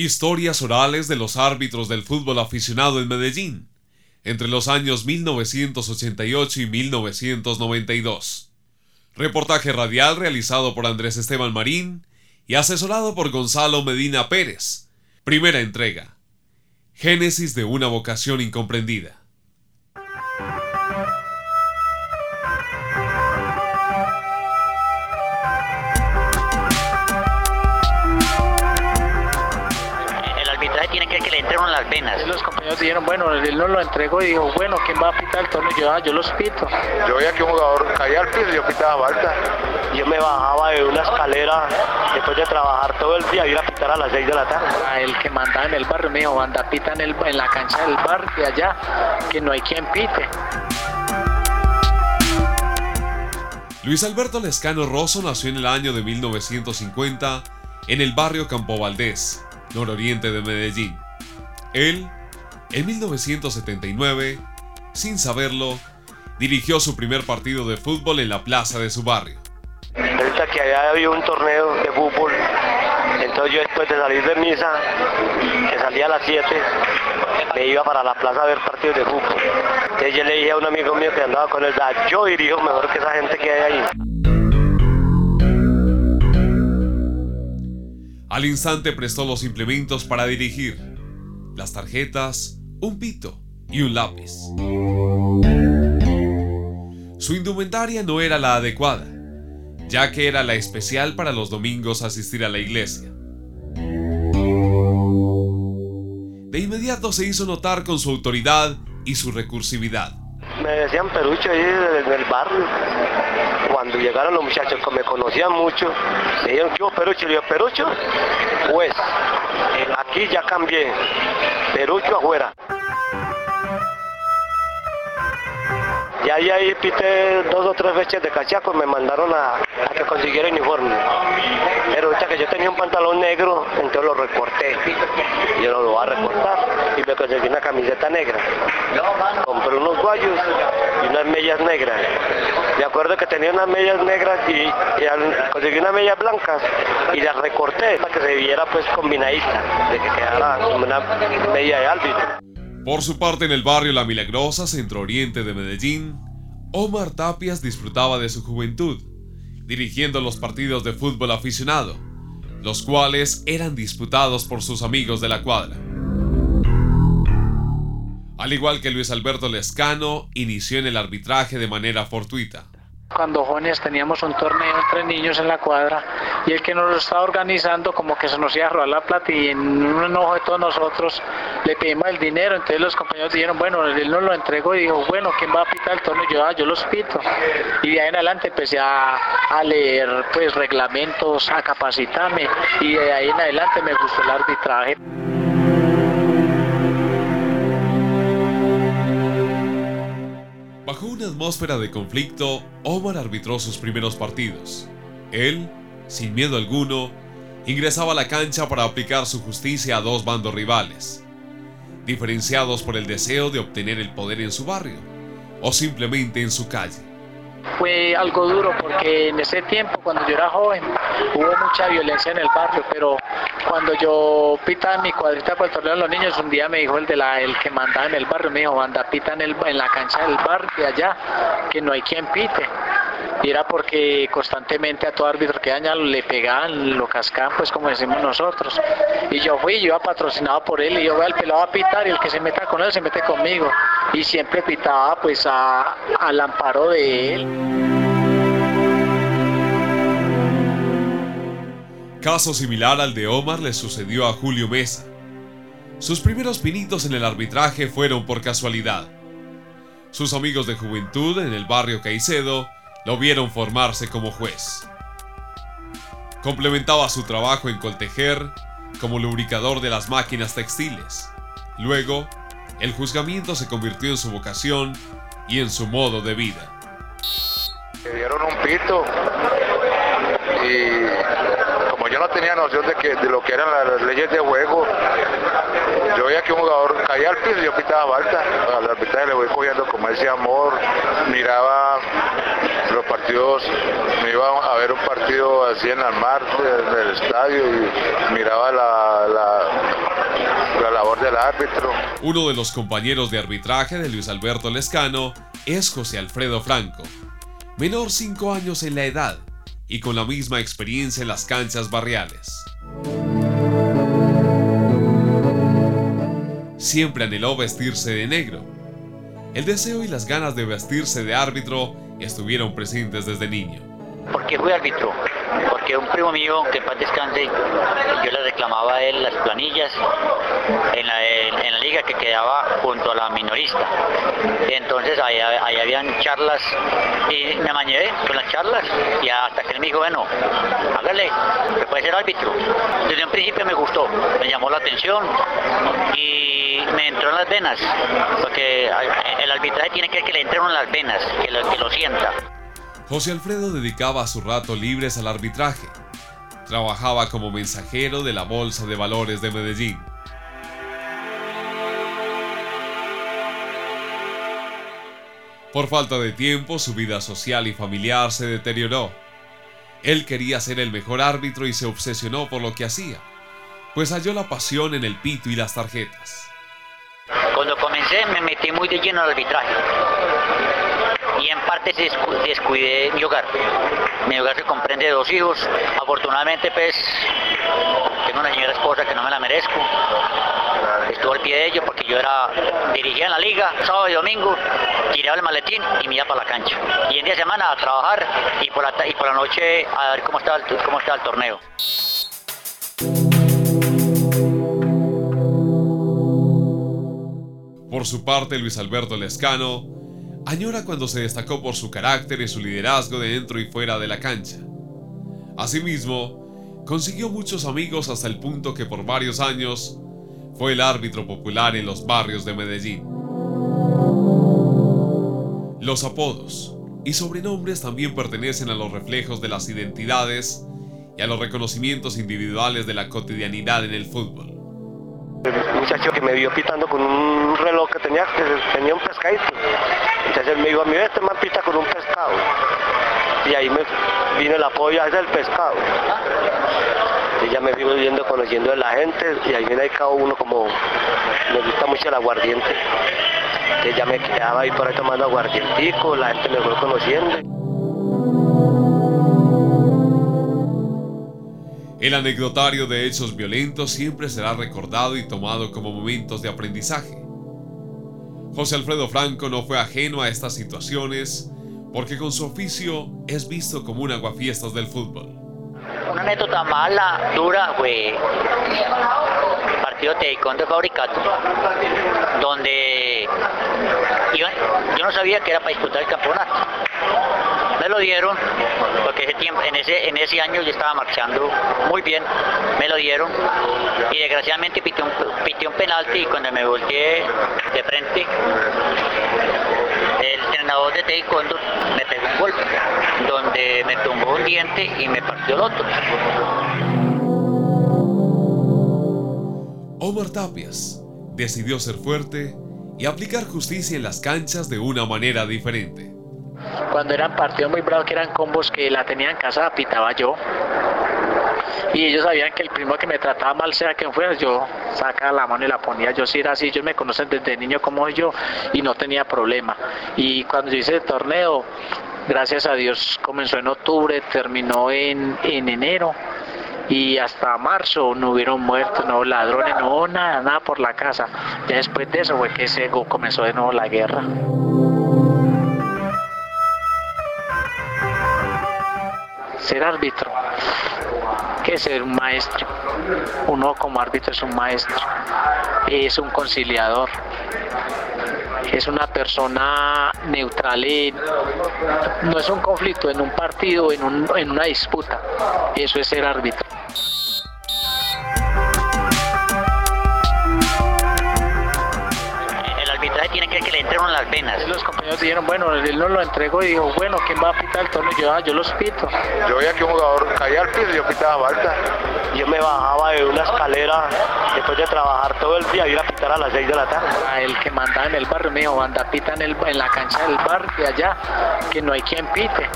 Historias orales de los árbitros del fútbol aficionado en Medellín, entre los años 1988 y 1992. Reportaje radial realizado por Andrés Esteban Marín y asesorado por Gonzalo Medina Pérez. Primera entrega. Génesis de una vocación incomprendida. Las venas. Los compañeros dijeron, bueno, él no lo entregó y dijo, bueno, ¿quién va a pitar el torneo? Yo, ah, yo los pito. Yo veía que un jugador caía al piso y yo pitaba falta. Yo me bajaba de una escalera después de trabajar todo el día y ir a pitar a las 6 de la tarde. El que mandaba en el barrio me dijo, anda, pita en, el, en la cancha del bar de allá, que no hay quien pite. Luis Alberto Lescano Rosso nació en el año de 1950 en el barrio Campo Valdés, nororiente de Medellín. Él, en 1979, sin saberlo, dirigió su primer partido de fútbol en la plaza de su barrio. Ahorita que allá había un torneo de fútbol, entonces yo después de salir de misa, que salía a las 7, me iba para la plaza a ver partidos de fútbol. Entonces yo le dije a un amigo mío que andaba con él, yo dirijo mejor que esa gente que hay ahí. Al instante prestó los implementos para dirigir, las tarjetas, un pito y un lápiz. Su indumentaria no era la adecuada, ya que era la especial para los domingos asistir a la iglesia. De inmediato se hizo notar con su autoridad y su recursividad. Me decían Perucho ahí en el barrio. Cuando llegaron los muchachos que me conocían mucho, me dijeron, ¿qué Perucho? Le digo, ¿Perucho? Pues, aquí ya cambié. Perucho afuera. Y ahí, ahí pité dos o tres veces de cachaco, me mandaron a, que consiguiera uniforme. Tenía un pantalón negro, entonces lo recorté. Yo lo voy a recortar y me conseguí una camiseta negra. Compré unos guayos y unas medias negras. De acuerdo que tenía unas medias negras y, conseguí unas medias blancas y las recorté para que se viera pues combinadita, de que quedara como una media de árbitro. Por su parte, en el barrio La Milagrosa, centro oriente de Medellín, Omar Tapias disfrutaba de su juventud, dirigiendo los partidos de fútbol aficionado, los cuales eran disputados por sus amigos de la cuadra. Al igual que Luis Alberto Lescano, inició en el arbitraje de manera fortuita. Cuando jóvenes teníamos un torneo entre niños en la cuadra y el que nos lo estaba organizando como que se nos iba a robar la plata y en un enojo de todos nosotros le pedimos el dinero, entonces los compañeros dijeron, bueno, él nos lo entregó y dijo, bueno, ¿quién va a pitar el torneo? Yo, ah, yo los pito. Y de ahí en adelante empecé a, a leer pues reglamentos, a capacitarme y de ahí en adelante me gustó el arbitraje. Atmósfera de conflicto, Omar arbitró sus primeros partidos. Él, sin miedo alguno, ingresaba a la cancha para aplicar su justicia a dos bandos rivales, diferenciados por el deseo de obtener el poder en su barrio o simplemente en su calle fue algo duro porque en ese tiempo, cuando yo era joven, hubo mucha violencia en el barrio, pero cuando yo pitaba mi cuadrita por el torneo de los niños, un día me dijo el de la el que mandaba en el barrio, me dijo, anda, pita en, el, en la cancha del bar de allá, que no hay quien pite. Y era porque constantemente a todo árbitro que daña le pegaban, lo cascaban, pues como decimos nosotros. Y yo fui, yo iba patrocinado por él, y yo voy al pelado a pitar, y el que se meta con él se mete conmigo. Y siempre pitaba pues al amparo de él. Caso similar al de Omar le sucedió a Julio Mesa. Sus primeros pinitos en el arbitraje fueron por casualidad. Sus amigos de juventud en el barrio Caicedo lo vieron formarse como juez. Complementaba su trabajo en Coltejer como lubricador de las máquinas textiles. Luego, el juzgamiento se convirtió en su vocación y en su modo de vida. Me dieron un pito no tenía noción de, que, de lo que eran las leyes de juego, yo veía que un jugador caía al piso y yo pitaba falta. Al arbitraje le voy cogiendo como ese amor, miraba los partidos, me iba a ver un partido así en el mar del estadio y miraba la, árbitro. Uno de los compañeros de arbitraje de Luis Alberto Lescano es José Alfredo Franco, menor 5 años en la edad y con la misma experiencia en las canchas barriales. Siempre anheló vestirse de negro. El deseo y las ganas de vestirse de árbitro estuvieron presentes desde niño. ¿Por qué fui árbitro? Porque un primo mío, que en paz descanse, yo le reclamaba a él las planillas en la, en la liga que quedaba junto a la minorista. Entonces ahí, ahí habían charlas y me amañé con las charlas y hasta que él me dijo, bueno, hágale, que puede ser árbitro. Desde un principio me gustó, me llamó la atención y me entró en las venas, porque el arbitraje tiene que que le entren en las venas, que lo sienta. José Alfredo dedicaba su rato libres al arbitraje. Trabajaba como mensajero de la Bolsa de Valores de Medellín. Por falta de tiempo, su vida social y familiar se deterioró. Él quería ser el mejor árbitro y se obsesionó por lo que hacía, pues halló la pasión en el pito y las tarjetas. Cuando comencé me metí muy de lleno al arbitraje en parte descuidé mi hogar. Mi hogar se comprende de dos hijos. Afortunadamente, pues, tengo una señora esposa que no me la merezco. Estuvo al pie de ellos porque yo era dirigía en la liga, sábado y domingo, tiraba el maletín y me iba para la cancha. Y en día de semana a trabajar y por la, y por la noche a ver cómo estaba cómo estaba el torneo. Por su parte, Luis Alberto Lescano añora cuando se destacó por su carácter y su liderazgo dentro y fuera de la cancha. Asimismo, consiguió muchos amigos hasta el punto que por varios años fue el árbitro popular en los barrios de Medellín. Los apodos y sobrenombres también pertenecen a los reflejos de las identidades y a los reconocimientos individuales de la cotidianidad en el fútbol. Muchacho que me vio pitando con un reloj que tenía, que tenía un pescadito. Entonces él me dijo, a mí este man pita con un pescado. Y ahí me vino el apoyo, ese es el pescado. Y ya me fui viendo, conociendo a la gente, y ahí viene cada uno como, me gusta mucho el aguardiente. Entonces ya me quedaba ahí por ahí tomando aguardientico, la gente me fue conociendo. El anecdotario de hechos violentos siempre será recordado y tomado como momentos de aprendizaje. José Alfredo Franco no fue ajeno a estas situaciones porque con su oficio es visto como un aguafiestas del fútbol. Una anécdota mala, dura, el partido de Fabricato, donde yo, yo no sabía que era para disputar el campeonato me lo dieron, porque ese tiempo, en, ese, en ese año yo estaba marchando muy bien, me lo dieron y desgraciadamente pité un, pité un penalti y cuando me volteé de frente, el entrenador de taekwondo me pegó un golpe, donde me tumbó un diente y me partió el otro. Omar Tapias decidió ser fuerte y aplicar justicia en las canchas de una manera diferente cuando eran partidos muy bravos, que eran combos que la tenían casa, pitaba yo. Y ellos sabían que el primo que me trataba mal, sea quien fuera, yo sacaba la mano y la ponía. Yo sí era así, ellos me conocen desde niño como yo y no tenía problema. Y cuando yo hice el torneo, gracias a Dios, comenzó en octubre, terminó en, en enero y hasta marzo no hubieron muertos, no ladrones, no nada, nada por la casa. Ya después de eso fue que se comenzó de nuevo la guerra. Ser árbitro, que ser un maestro. Uno como árbitro es un maestro, es un conciliador, es una persona neutral y no es un conflicto en un partido, en, un, en una disputa. Eso es ser árbitro. Que le entren las venas. Los compañeros dijeron, bueno, él no lo entregó y dijo, bueno, ¿quién va a pitar el torneo? Yo, ah, yo los pito. Yo veía que un jugador caía al piso y yo pitaba falta. Yo me bajaba de una escalera después de trabajar todo el día y iba a pitar a las 6 de la tarde. A el que mandaba en el barrio me dijo, anda, pita en, el, en la cancha del bar de allá, que no hay quien pite.